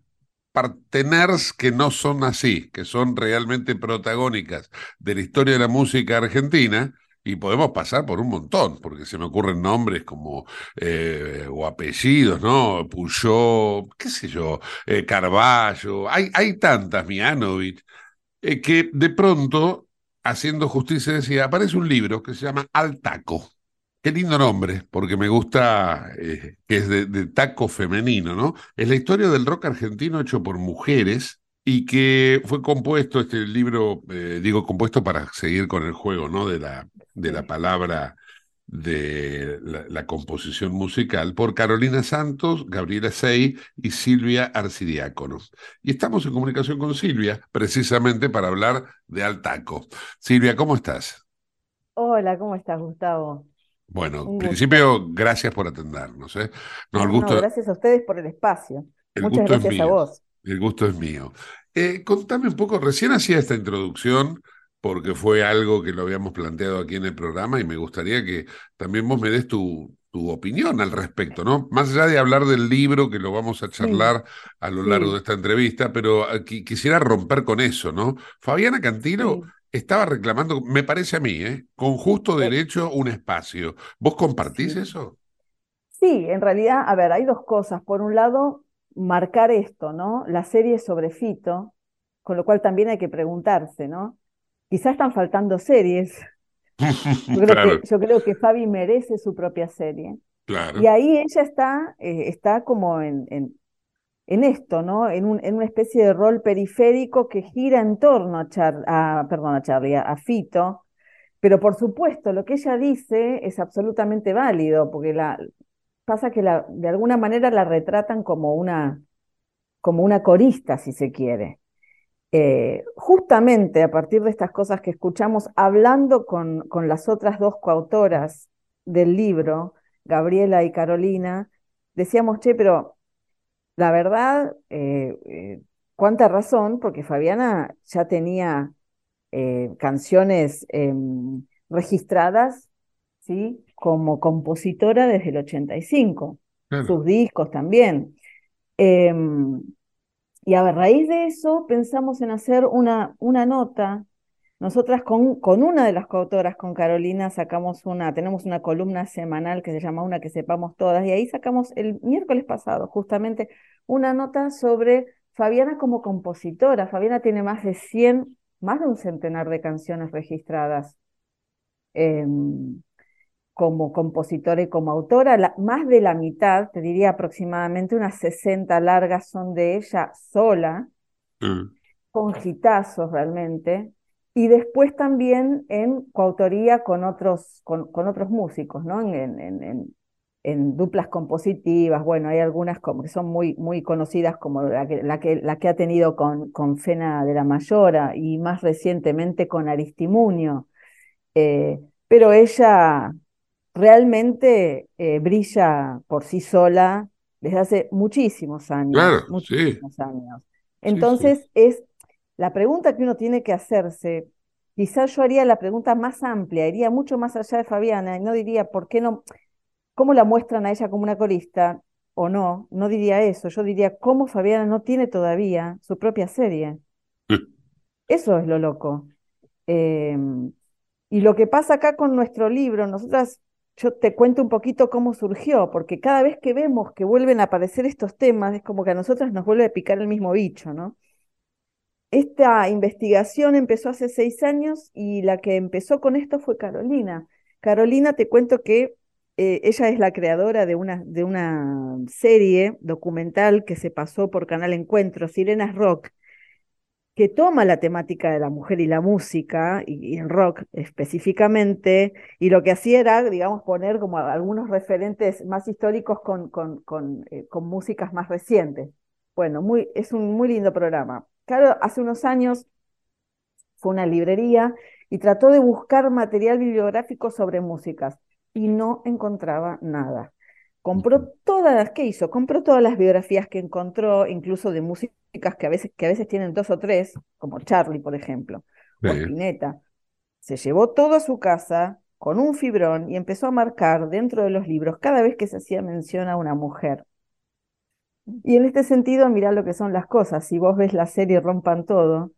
parteners que no son así, que son realmente protagónicas de la historia de la música argentina, y podemos pasar por un montón, porque se me ocurren nombres como, eh, o apellidos, ¿no? Puyó, qué sé yo, eh, Carballo, hay, hay tantas, Mianovich, eh, que de pronto, haciendo justicia, decía, aparece un libro que se llama Al Taco. Qué lindo nombre, porque me gusta eh, que es de, de taco femenino, ¿no? Es la historia del rock argentino hecho por mujeres y que fue compuesto, este libro, eh, digo compuesto para seguir con el juego, ¿no? De la, de la palabra de la, la composición musical, por Carolina Santos, Gabriela Sey y Silvia Arcidiácono. Y estamos en comunicación con Silvia, precisamente para hablar de Altaco. Silvia, ¿cómo estás? Hola, ¿cómo estás, Gustavo? Bueno, en principio, gracias por atendernos, ¿eh? No, el gracias a ustedes por el espacio. el Muchas gusto es gracias a mío. vos. El gusto es mío. Eh, contame un poco, recién hacía esta introducción porque fue algo que lo habíamos planteado aquí en el programa y me gustaría que también vos me des tu, tu opinión al respecto, ¿no? Más allá de hablar del libro, que lo vamos a charlar a lo largo sí. de esta entrevista, pero eh, qui- quisiera romper con eso, ¿no? Fabiana Cantilo estaba reclamando, me parece a mí, ¿eh? Con justo derecho un espacio. ¿Vos compartís eso? Sí, en realidad, a ver, hay dos cosas. Por un lado, marcar esto, ¿no? La serie sobre Fito, con lo cual también hay que preguntarse, ¿no? Quizás están faltando series. Yo creo Claro, que, yo creo que Fabi merece su propia serie. claro. Y ahí ella está, eh, está como en, en, en esto, ¿no? En, un, en una especie de rol periférico que gira en torno a, Char- a, perdón, a a, Fito. Pero por supuesto, lo que ella dice es absolutamente válido, porque la, pasa que de alguna manera la retratan como una, como una corista, si se quiere. Eh, justamente a partir de estas cosas que escuchamos, hablando con, con las otras dos coautoras del libro, Gabriela y Carolina, decíamos, che, pero la verdad, eh, eh, cuánta razón, porque Fabiana ya tenía eh, canciones em, registradas, ¿sí? Como compositora desde el 85, Claro. sus discos también. Em, y a raíz de eso pensamos en hacer una, una nota. Nosotras con, con una de las coautoras, con Carolina, sacamos una, tenemos una columna semanal que se llama Una que sepamos todas, y ahí sacamos el miércoles pasado justamente una nota sobre Fabiana como compositora. Fabiana tiene más de 100, más de un centenar de canciones registradas em, como compositora y como autora. La- más de la mitad, te diría aproximadamente unas 60 largas, son de ella sola Mm. con hitazos realmente, y después también en coautoría con otros, con, con otros músicos, ¿no? En, en- en- en- duplas compositivas, bueno, hay algunas como que son muy, muy conocidas, como la que, la que, la que ha tenido con, con Fena de la Mayora y más recientemente con Aristimuño. Eh, pero ella realmente eh, brilla por sí sola desde hace muchísimos años, Claro, sí. Entonces, es la pregunta que uno tiene que hacerse. Quizás yo haría la pregunta más amplia, iría mucho más allá de Fabiana y no diría por qué no, cómo la muestran a ella como una corista o no, no diría eso, yo diría cómo Fabiana no tiene todavía su propia serie. Eso es lo loco. Eh, y lo que pasa acá con nuestro libro, nosotras, yo te cuento un poquito cómo surgió, porque cada vez que vemos que vuelven a aparecer estos temas, es como que a nosotras nos vuelve a picar el mismo bicho, ¿no? Esta investigación empezó hace seis años y la que empezó con esto fue Carolina. Carolina, te cuento que eh, ella es la creadora de una, de una serie documental que se pasó por Canal Encuentro, Sirenas Rock, que toma la temática de la mujer y la música, y, y el rock específicamente, y lo que hacía era, digamos, poner como algunos referentes más históricos con, con, con, eh, con músicas más recientes. Bueno, muy, es un muy lindo programa. Claro, hace unos años fue una librería y trató de buscar material bibliográfico sobre músicas y no encontraba nada. Compró todas las que hizo, compró todas las biografías que encontró, incluso de músicas que a veces, que a veces tienen dos o tres, como Charlie, por ejemplo, o. Spinetta. Se llevó todo a su casa con un fibrón y empezó a marcar dentro de los libros cada vez que se hacía mención a una mujer. Y en este sentido, mirá lo que son las cosas. Si vos ves la serie Rompan Todo,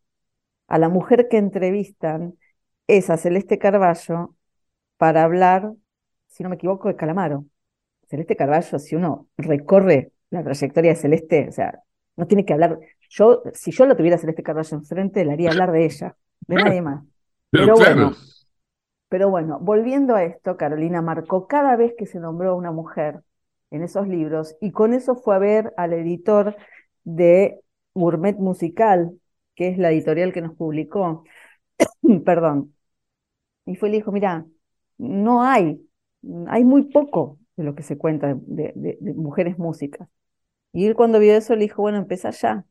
a la mujer que entrevistan es a Celeste Carballo para hablar, si no me equivoco, de Calamaro. Celeste Carballo, si uno recorre la trayectoria de Celeste, o sea, no tiene que hablar. Yo, si yo lo tuviera a Celeste Carballo enfrente, le haría hablar de ella, de nadie más. Pero Pero claro. bueno, pero bueno, volviendo a esto, Carolina marcó cada vez que se nombró a una mujer en esos libros y con eso fue a ver al editor de Gourmet Musical, que es la editorial que nos publicó, perdón, y fue y le dijo, mira, no hay, hay muy poco de lo que se cuenta de, de- mujeres músicas. Y él cuando vio eso le dijo, bueno, empieza ya.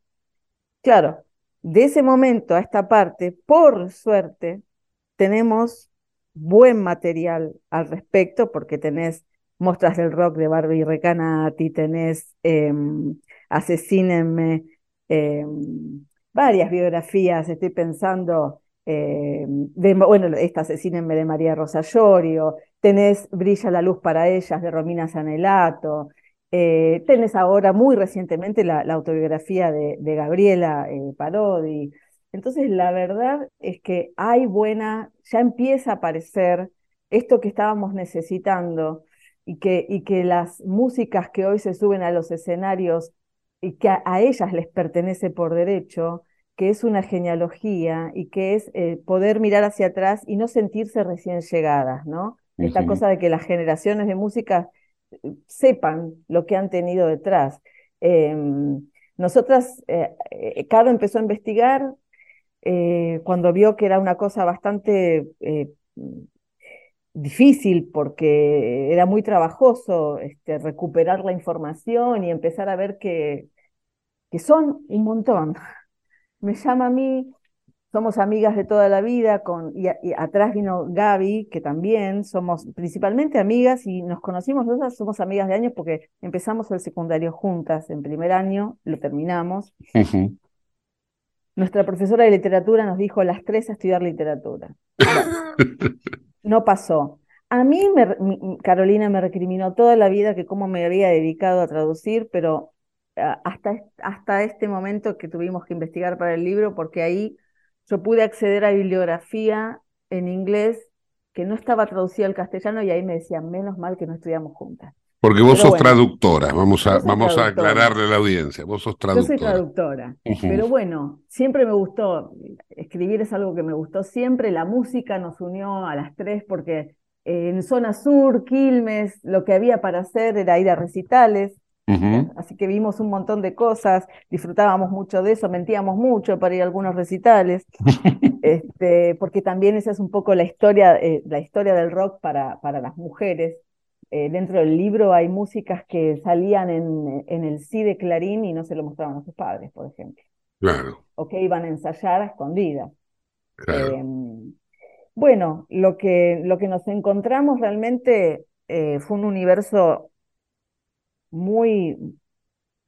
Claro, de ese momento a esta parte, por suerte, tenemos buen material al respecto, porque tenés Mostras del Rock de Barbie Recanati, tenés eh, Asesínenme, eh, varias biografías, estoy pensando, eh, de, bueno, esta Asesínenme de María Rosa Llorio, tenés Brilla la luz para ellas de Romina Sanelato, eh, tenés ahora muy recientemente la, la autobiografía de, de Gabriela eh, Parodi. Entonces, la verdad es que hay buena, ya empieza a aparecer esto que estábamos necesitando y que, y que las músicas que hoy se suben a los escenarios y que a, a ellas les pertenece por derecho, que es una genealogía y que es eh, poder mirar hacia atrás y no sentirse recién llegadas, ¿no? Esta cosa de que las generaciones de música eh, sepan lo que han tenido detrás. Eh, nosotras, eh, eh, Caro empezó a investigar cuando vio que era una cosa bastante difícil porque era muy trabajoso este, recuperar la información y empezar a ver que, que son un montón. Me llama a mí, somos amigas de toda la vida, con, y, a- y atrás vino Gaby, que también somos principalmente amigas y nos conocimos, nosotras somos amigas de años porque empezamos el secundario juntas, en primer año lo terminamos. Nuestra profesora de literatura nos dijo las tres a estudiar literatura. No pasó. A mí, me Carolina me recriminó toda la vida que cómo me había dedicado a traducir, pero ah, hasta, hasta este momento que tuvimos que investigar para el libro, porque ahí yo pude acceder a bibliografía en inglés que no estaba traducida al castellano y ahí me decían, menos mal que no estudiamos juntas. Porque vos Pero sos bueno, traductora, vamos a, vamos a traductora. aclararle a la audiencia, vos sos Yo soy traductora. traductora, pero bueno, siempre me gustó, escribir es algo que me gustó siempre, la música nos unió a las tres porque eh, en zona sur, Quilmes, lo que había para hacer era ir a recitales, así que vimos un montón de cosas, disfrutábamos mucho de eso, mentíamos mucho para ir a algunos recitales, este, porque también esa es un poco la historia, eh, la historia del rock para, para las mujeres. Eh, dentro del libro hay músicas que salían en, en el sí de Clarín y no se lo mostraban a sus padres, por ejemplo, Claro, o que iban a ensayar a escondidas. claro. Em, bueno, lo que, lo que nos encontramos realmente eh, fue un universo muy,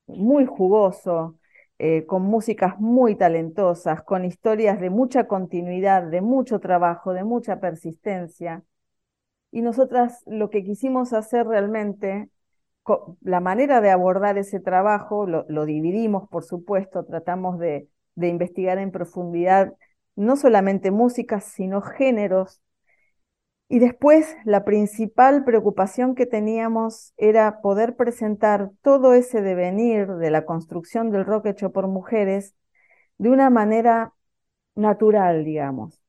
muy jugoso, eh, con músicas muy talentosas, con historias de mucha continuidad, de mucho trabajo, de mucha persistencia. Y nosotras lo que quisimos hacer realmente, la manera de abordar ese trabajo, lo, lo dividimos, por supuesto, tratamos de, de investigar en profundidad no solamente músicas, sino géneros. Y después la principal preocupación que teníamos era poder presentar todo ese devenir de la construcción del rock hecho por mujeres de una manera natural, digamos.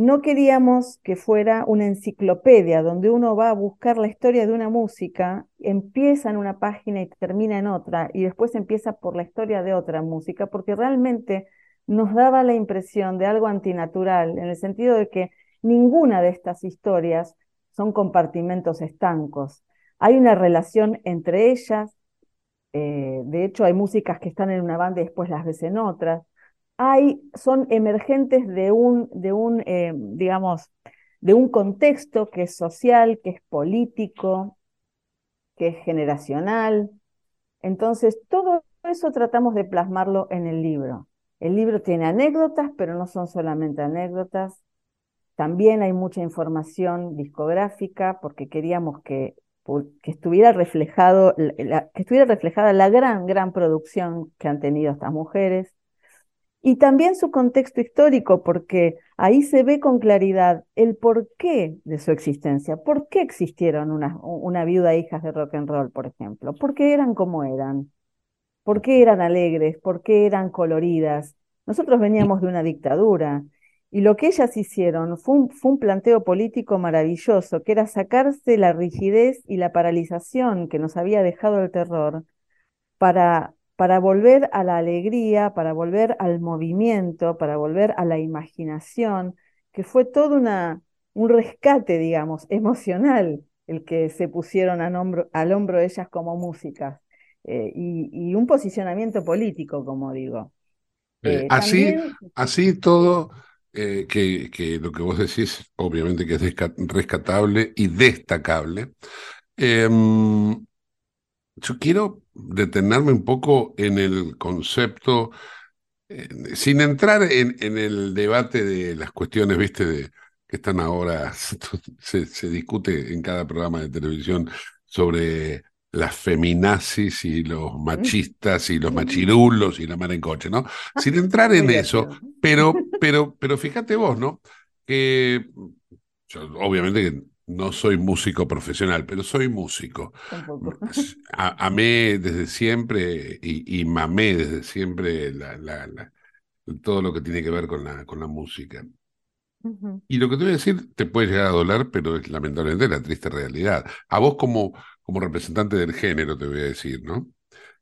No queríamos que fuera una enciclopedia donde uno va a buscar la historia de una música, empieza en una página y termina en otra, y después empieza por la historia de otra música, porque realmente nos daba la impresión de algo antinatural, en el sentido de que ninguna de estas historias son compartimentos estancos. Hay una relación entre ellas, eh, de hecho hay músicas que están en una banda y después las ves en otras. Hay, son emergentes de un, de un eh, digamos, de un contexto que es social, que es político, que es generacional. Entonces, todo eso tratamos de plasmarlo en el libro. El libro tiene anécdotas, pero no son solamente anécdotas. También hay mucha información discográfica porque queríamos que, que estuviera reflejado, que estuviera reflejada la gran, gran producción que han tenido estas mujeres. Y también su contexto histórico, porque ahí se ve con claridad el porqué de su existencia. ¿Por qué existieron una, una viuda e hijas de rock and roll, por ejemplo? ¿Por qué eran como eran? ¿Por qué eran alegres? ¿Por qué eran coloridas? Nosotros veníamos de una dictadura y lo que ellas hicieron fue un, fue un planteo político maravilloso, que era sacarse la rigidez y la paralización que nos había dejado el terror para para volver a la alegría, para volver al movimiento, para volver a la imaginación, que fue todo una, un rescate, digamos, emocional el que se pusieron al hombro, al hombro ellas como músicas, eh, y, y, un posicionamiento político, como digo. Eh, así, también... así todo, eh, que, que, lo que vos decís, obviamente que es rescatable y destacable. Yo quiero detenerme un poco en el concepto, eh, sin entrar en, en, el debate de las cuestiones, viste, de, que están ahora, se, se, discute en cada programa de televisión sobre las feminazis y los machistas y los machirulos y la mar en coche, ¿no? Sin entrar en eso, pero, pero, pero fíjate vos, ¿no? Que yo, obviamente que no soy músico profesional, pero soy músico. A, amé desde siempre y, y, mamé desde siempre la, la, la, todo lo que tiene que ver con la, con la música. Uh -huh. Y lo que te voy a decir te puede llegar a doler, pero es lamentablemente la triste realidad. A vos como, como representante del género te voy a decir, ¿no?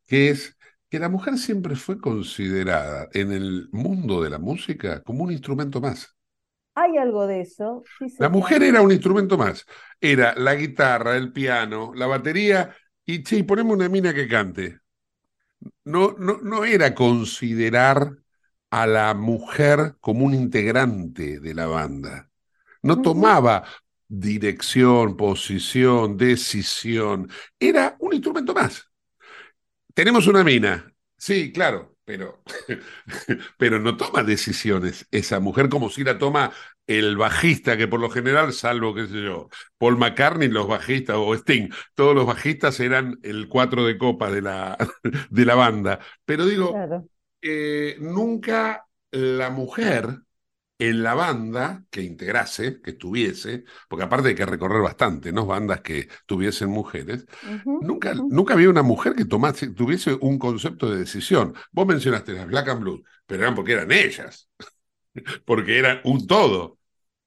Que es que la mujer siempre fue considerada en el mundo de la música como un instrumento más. Hay algo de eso. Sí, la mujer era un instrumento más. Era la guitarra, el piano, la batería y, che, ponemos una mina que cante. No, no, no era considerar a la mujer como un integrante de la banda. No tomaba dirección, posición, decisión. Era un instrumento más. Tenemos una mina. Sí, claro, pero, pero no toma decisiones esa mujer como si la toma el bajista, que por lo general, salvo, qué sé yo, Paul McCartney, los bajistas, o Sting, todos los bajistas eran el cuatro de copa de la, de la banda. Pero digo, claro. eh, nunca la mujer en la banda que integrase, que tuviese, porque aparte hay que recorrer bastante, ¿no? Bandas que tuviesen mujeres, uh -huh, nunca, uh -huh. nunca había una mujer que tomase, tuviese un concepto de decisión. Vos mencionaste las Black and Blue, pero eran porque eran ellas, porque eran un todo,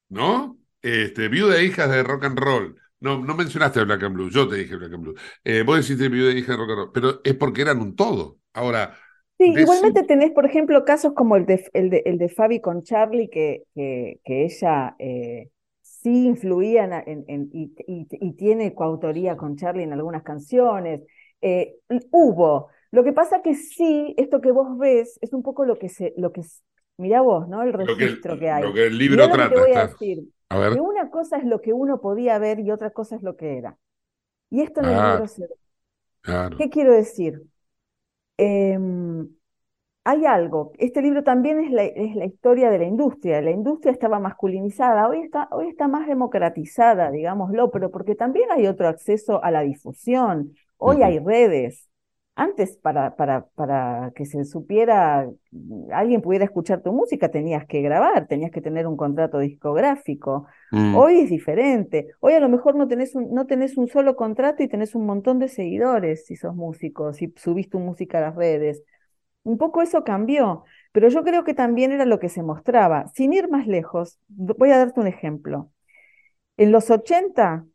¿no? Este, viuda e hijas de rock and roll. No, no mencionaste Black and Blue, yo te dije Black and Blue. Eh, vos deciste viuda e hija de rock and roll, pero es porque eran un todo. Ahora, Sí, igualmente tenés, por ejemplo, casos como el de, el de, el de Fabi con Charlie, que, que, que ella eh, sí influía en, en, en, y, y, y, tiene coautoría con Charlie en algunas canciones. Eh, hubo. Lo que pasa que sí, esto que vos ves es un poco lo que se, lo que mirá vos, ¿no? El registro lo que, que, hay. Lo que el libro trata. Que voy a decir. A ver. Que una cosa es lo que uno podía ver y otra cosa es lo que era. Y esto en el Ah, libro se ve. Claro. ¿Qué quiero decir? Eh, hay algo, este libro también es la, es la, historia de la industria, la industria estaba masculinizada, hoy está, hoy está más democratizada, digámoslo, pero porque también hay otro acceso a la difusión, hoy uh -huh. hay redes. Antes, para, para, para que se supiera, alguien pudiera escuchar tu música, tenías que grabar, tenías que tener un contrato discográfico. Mm. Hoy es diferente. Hoy a lo mejor no tenés, un, no tenés un solo contrato y tenés un montón de seguidores si sos músico, si subís tu música a las redes. Un poco eso cambió, pero yo creo que también era lo que se mostraba. Sin ir más lejos, voy a darte un ejemplo. En los 80,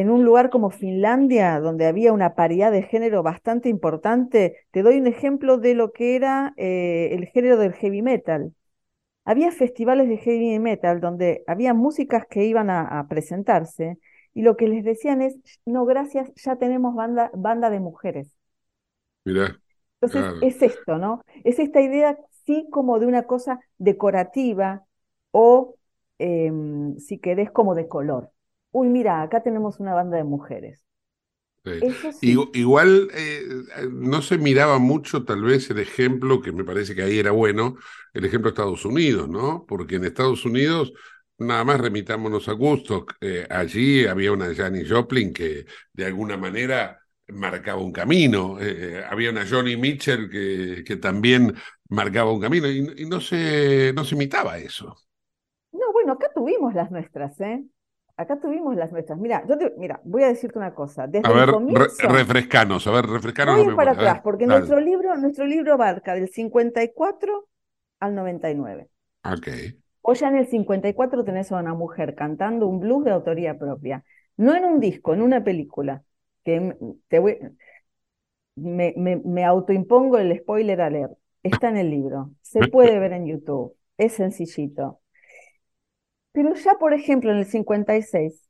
en un lugar como Finlandia, donde había una paridad de género bastante importante, te doy un ejemplo de lo que era eh, el género del heavy metal. Había festivales de heavy metal donde había músicas que iban a, a presentarse y lo que les decían es, no, gracias, ya tenemos banda, banda de mujeres. Mira. Entonces, claro. es esto, ¿no? Es esta idea sí como de una cosa decorativa o, em, si querés, como de color. Uy, mira, acá tenemos una banda de mujeres. Sí. Sí. Igual eh, no se miraba mucho tal vez el ejemplo, que me parece que ahí era bueno, el ejemplo de Estados Unidos, ¿no? Porque en Estados Unidos, nada más remitámonos a Woodstock, eh, allí había una Janis Joplin que de alguna manera marcaba un camino, eh, había una Johnny Mitchell que, que también marcaba un camino y, y no se, no se imitaba eso. No, bueno, acá tuvimos las nuestras, ¿eh? Acá tuvimos las nuestras. Mira, yo te- mira, voy a decirte una cosa. Desde A el ver, re- comienzo, refrescanos, a ver, refrescanos. voy para atrás, porque dale. nuestro libro, nuestro libro abarca del 54 al 99. Ok. Hoy ya en el 54 tenés a una mujer cantando un blues de autoría propia. No en un disco, en una película. Que te voy, me, me, me autoimpongo el spoiler alert. Está en el libro. Se puede ver en YouTube. Es sencillito. Pero ya, por ejemplo, en el 56,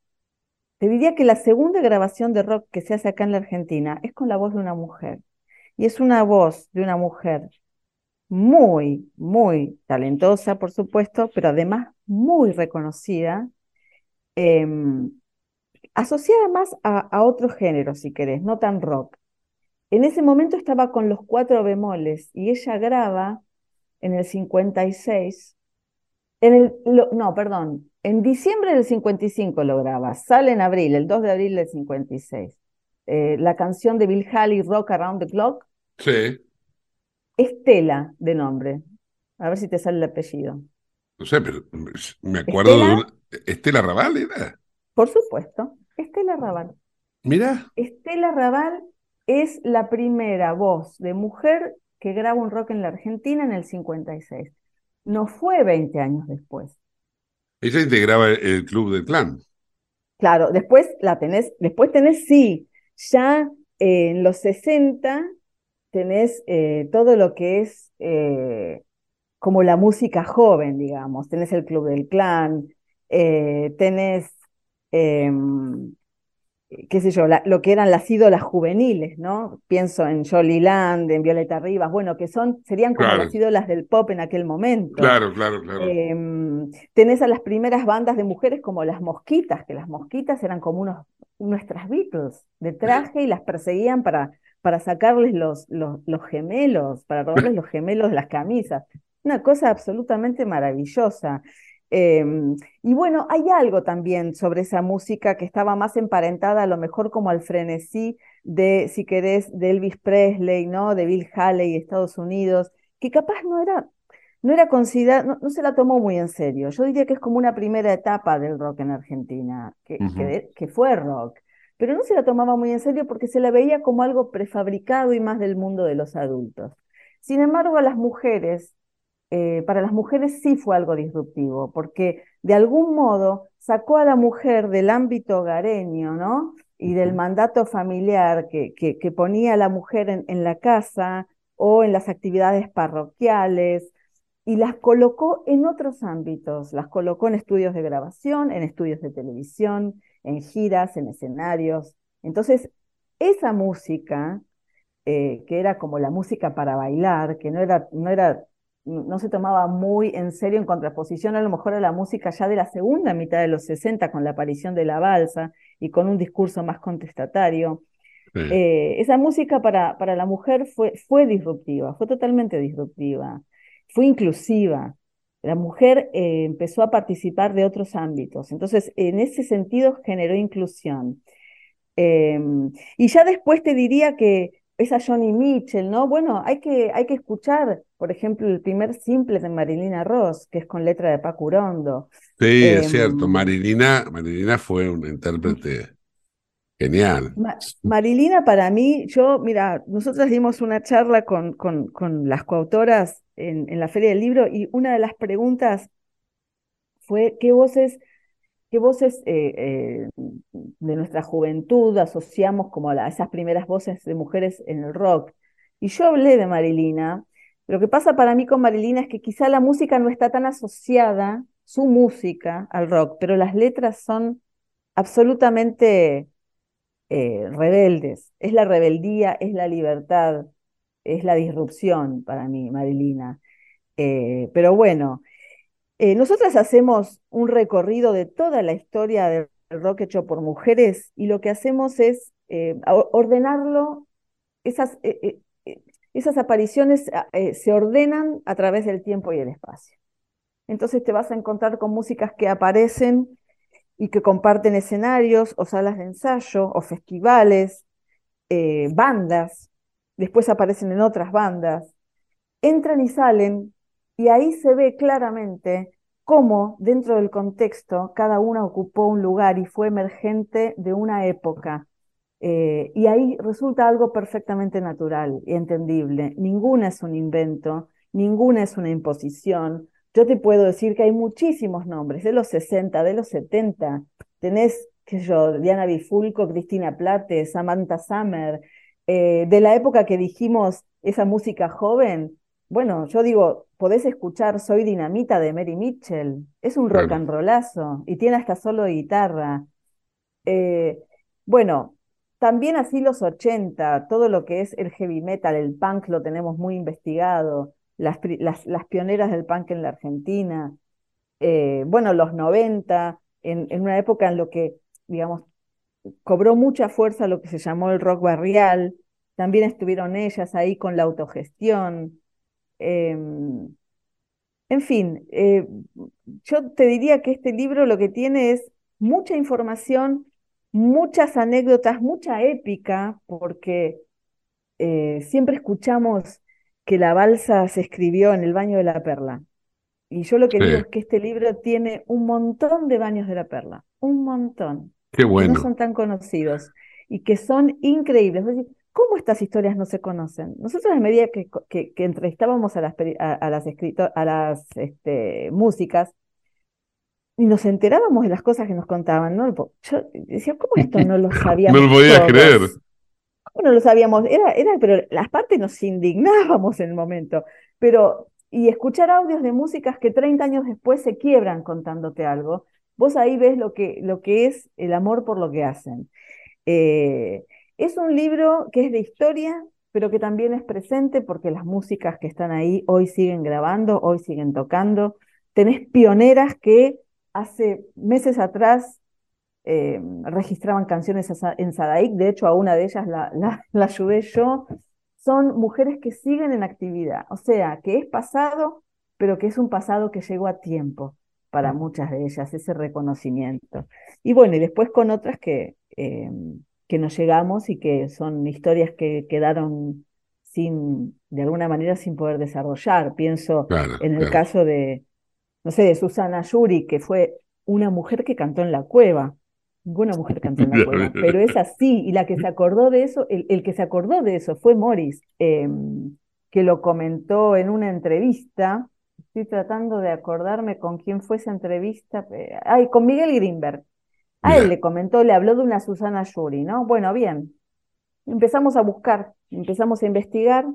te diría que la segunda grabación de rock que se hace acá en la Argentina es con la voz de una mujer. Y es una voz de una mujer muy, muy talentosa, por supuesto, pero además muy reconocida, em, asociada más a, a otro género, si querés, no tan rock. En ese momento estaba con los cuatro bemoles y ella graba en el 56, en el, lo- no, perdón, en diciembre del 55 lo graba, sale en abril, el 2 de abril del 56. Eh, la canción de Bill Haley, Rock Around the Clock, Sí, Estela de nombre. A ver si te sale el apellido. no sé, pero me acuerdo de ¿Estela? una... Estela Raval era. Por supuesto, Estela Raval. Mira, Estela Raval es la primera voz de mujer que graba un rock en la Argentina en el 56. No fue 20 años después. ella integraba el, el club del clan. Claro, después la tenés, después tenés, sí, ya eh, en los 60 tenés eh, todo lo que es eh, como la música joven, digamos. Tenés el Club del Clan, tenés, em, qué sé yo, la- lo que eran las ídolas juveniles, ¿no? Pienso en Jolie Land, en Violeta Rivas, bueno, que son, serían como Claro. las ídolas del pop en aquel momento. Claro, claro, claro. Em, tenés a las primeras bandas de mujeres como las Mosquitas, que las Mosquitas eran como unos, nuestras Beatles de traje y las perseguían para, para sacarles los, los, los gemelos, para robarles los gemelos de las camisas. Una cosa absolutamente maravillosa. Em, y bueno, hay algo también sobre esa música que estaba más emparentada a lo mejor como al frenesí de, si querés, de Elvis Presley, ¿no? De Bill Haley, Estados Unidos, que capaz no era, no era considerada, no, no se la tomó muy en serio. Yo diría que es como una primera etapa del rock en Argentina, que, que fue rock, pero no se la tomaba muy en serio porque se la veía como algo prefabricado y más del mundo de los adultos. Sin embargo, a las mujeres, eh, para las mujeres sí fue algo disruptivo, porque de algún modo sacó a la mujer del ámbito hogareño, ¿no? Y del mandato familiar que, que, que ponía a la mujer en, en la casa o en las actividades parroquiales y las colocó en otros ámbitos, las colocó en estudios de grabación, en estudios de televisión, en giras, en escenarios. Entonces, esa música, eh, que era como la música para bailar, que no era, no era, no se tomaba muy en serio en contraposición a lo mejor a la música ya de la segunda mitad de los 60 con la aparición de la balsa y con un discurso más contestatario. Sí. Eh, esa música para, para la mujer fue, fue disruptiva, fue totalmente disruptiva, fue inclusiva. La mujer eh, empezó a participar de otros ámbitos, entonces en ese sentido generó inclusión. Eh, y ya después te diría que esa Johnny Mitchell, ¿no? Bueno, hay que, hay que escuchar, por ejemplo, el primer simple de Marilina Ross, que es con letra de Paco Urondo. Sí, es Em, cierto. Marilina, Marilina fue una intérprete genial. Ma- Marilina, para mí, yo, mira, nosotras dimos una charla con, con, con las coautoras en, en la Feria del Libro y una de las preguntas fue qué voces, qué voces eh, eh, de nuestra juventud asociamos como a, esas primeras voces de mujeres en el rock. Y yo hablé de Marilina. Lo que pasa para mí con Marilina es que quizá la música no está tan asociada, su música, al rock, pero las letras son absolutamente eh, rebeldes. Es la rebeldía, es la libertad, es la disrupción para mí, Marilina. Pero bueno, eh, nosotras hacemos un recorrido de toda la historia del rock hecho por mujeres y lo que hacemos es eh, ordenarlo, esas, eh, esas apariciones ah, se ordenan a través del tiempo y el espacio. Entonces te vas a encontrar con músicas que aparecen y que comparten escenarios o salas de ensayo o festivales, bandas, después aparecen en otras bandas, entran y salen y ahí se ve claramente cómo dentro del contexto cada una ocupó un lugar y fue emergente de una época. Eh, y ahí resulta algo perfectamente natural y entendible. Ninguna es un invento, ninguna es una imposición. Yo te puedo decir que hay muchísimos nombres, de los 60, de los 70. Tenés, sé yo, Diana Bifulco, Cristina Plate, Samantha Summer. Eh, de la época que dijimos esa música joven, bueno, yo digo, podés escuchar Soy Dinamita de Mary Mitchell. Es un rock and rollazo y tiene hasta solo de guitarra. Eh, bueno, también así los 80, todo lo que es el heavy metal, el punk lo tenemos muy investigado, las, las, las pioneras del punk en la Argentina, eh, bueno, los 90, en, en una época en lo que, digamos, cobró mucha fuerza lo que se llamó el rock barrial, también estuvieron ellas ahí con la autogestión. Em, en fin, eh, yo te diría que este libro lo que tiene es mucha información, muchas anécdotas, mucha épica, porque eh, siempre escuchamos que la balsa se escribió en el baño de la perla. Y yo lo que digo es que este libro tiene un montón de baños de la perla, un montón, Qué que no bueno. son tan conocidos y que son increíbles. Decís, ¿cómo estas historias no se conocen? Nosotros a medida que, co- que- que entrevistábamos a las, a, a las, escrito- a las este, músicas, y nos enterábamos de las cosas que nos contaban, ¿no? Yo decía, ¿cómo esto no lo No sabíamos lo podía creer. ¿Cómo no lo sabíamos? Era, era, pero las partes nos indignábamos en el momento. Pero, y escuchar audios de músicas que 30 años después se quiebran contándote algo, vos ahí ves lo que, lo que es el amor por lo que hacen. Eh, es un libro que es de historia, pero que también es presente porque las músicas que están ahí hoy siguen grabando, hoy siguen tocando. Tenés pioneras que hace meses atrás eh, registraban canciones en Sadaic, de hecho a una de ellas la, la- la ayudé yo. Son mujeres que siguen en actividad, o sea, que es pasado, pero que es un pasado que llegó a tiempo para muchas de ellas, ese reconocimiento. Y bueno, y después con otras que, eh, que nos llegamos y que son historias que quedaron sin, de alguna manera, sin poder desarrollar. Pienso Claro, en el claro. caso de, no sé, de Susana Yuri, que fue una mujer que cantó en la cueva. Ninguna mujer cantó en la cueva, pero es así. Y la que se acordó de eso, el, el que se acordó de eso fue Morris, eh, que lo comentó en una entrevista. Estoy tratando de acordarme con quién fue esa entrevista. Ay, con Miguel Greenberg. A él le comentó, le habló de una Susana Yuri, ¿no? Bueno, bien. Empezamos a buscar, empezamos a investigar.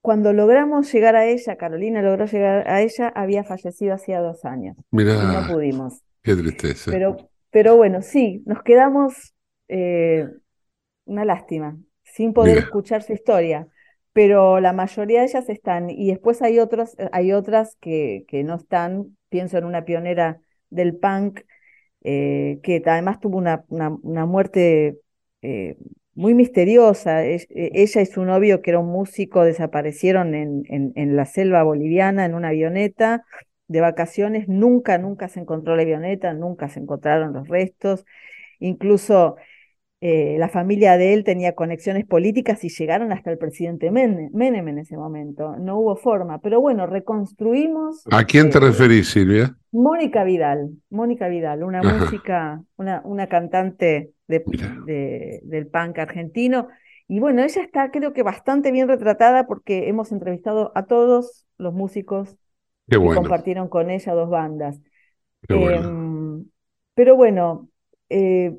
Cuando logramos llegar a ella, Carolina logró llegar a ella, había fallecido hacía dos años y Mirá, no pudimos. qué tristeza. Pero, pero bueno, sí, nos quedamos, eh, una lástima, sin poder Mira. escuchar su historia, pero la mayoría de ellas están, y después hay otros, hay otras que, que no están, pienso en una pionera del punk, eh, que además tuvo una, una, una muerte eh, muy misteriosa. Eh, ella y su novio, que era un músico, desaparecieron en, en la selva boliviana en una avioneta de vacaciones. Nunca, nunca se encontró la avioneta, nunca se encontraron los restos. Incluso eh, la familia de él tenía conexiones políticas y llegaron hasta el presidente Men- Menem en ese momento. No hubo forma. Pero bueno, reconstruimos. ¿A quién te eh, referís, Silvia? Mónica Vidal, Mónica Vidal, una Ajá. música, una, una cantante de, de- del punk argentino. Y bueno, ella está creo que bastante bien retratada porque hemos entrevistado a todos los músicos Qué que compartieron con ella dos bandas. qué bueno. Em, pero bueno, eh,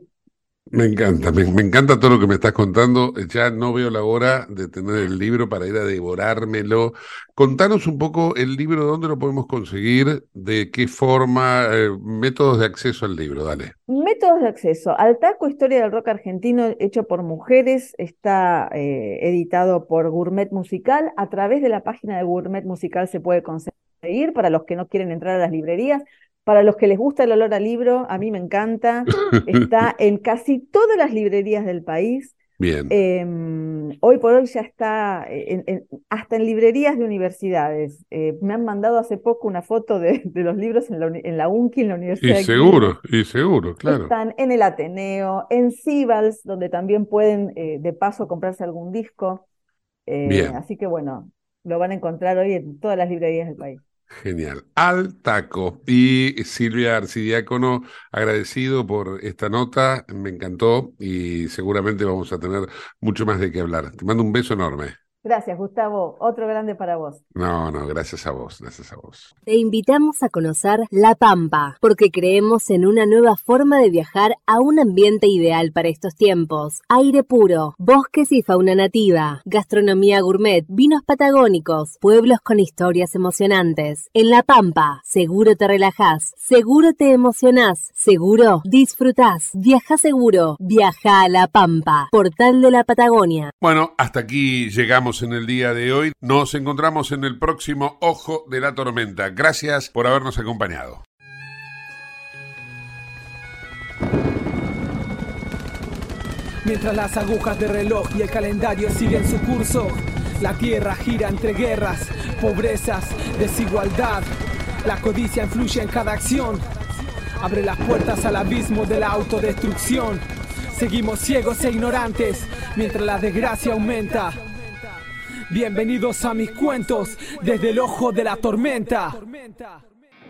Me encanta, me, encanta todo lo que me estás contando. Ya no veo la hora de tener el libro para ir a devorármelo. Contanos un poco el libro, dónde lo podemos conseguir, de qué forma, eh, métodos de acceso al libro, dale. Métodos de acceso. Al Taco Historia del Rock Argentino, hecho por mujeres, está eh, editado por Gourmet Musical. A través de la página de Gourmet Musical se puede conseguir, para los que no quieren entrar a las librerías. Para los que les gusta el olor a libro, a mí me encanta. Está en casi todas las librerías del país. Bien. Eh, hoy por hoy ya está en, en, hasta en librerías de universidades. Eh, me han mandado hace poco una foto de, de los libros en la, en la UNCI, en la Universidad y de seguro, y seguro, claro. Están en el Ateneo, en Cibals, donde también pueden eh, de paso comprarse algún disco. Bien. Así que bueno, lo van a encontrar hoy en todas las librerías del país. Genial. Al taco. Y Silvia Arcidiácono, agradecido por esta nota, me encantó y seguramente vamos a tener mucho más de qué hablar. Te mando un beso enorme. Gracias, Gustavo. Otro grande para vos. No, no, gracias a vos, gracias a vos. Te invitamos a conocer La Pampa, porque creemos en una nueva forma de viajar a un ambiente ideal para estos tiempos. Aire puro, bosques y fauna nativa, gastronomía gourmet, vinos patagónicos, pueblos con historias emocionantes. En La Pampa, seguro te relajás, seguro te emocionás, seguro disfrutás. Viaja seguro, viaja a La Pampa, portal de la Patagonia. Bueno, hasta aquí llegamos en el día de hoy. Nos encontramos en el próximo Ojo de la Tormenta. Gracias por habernos acompañado. Mientras las agujas de reloj y el calendario siguen su curso, la tierra gira entre guerras, pobrezas, desigualdad. La codicia influye en cada acción. Abre las puertas al abismo de la autodestrucción. Seguimos ciegos e ignorantes mientras la desgracia aumenta. Bienvenidos a mis cuentos desde el ojo de la tormenta.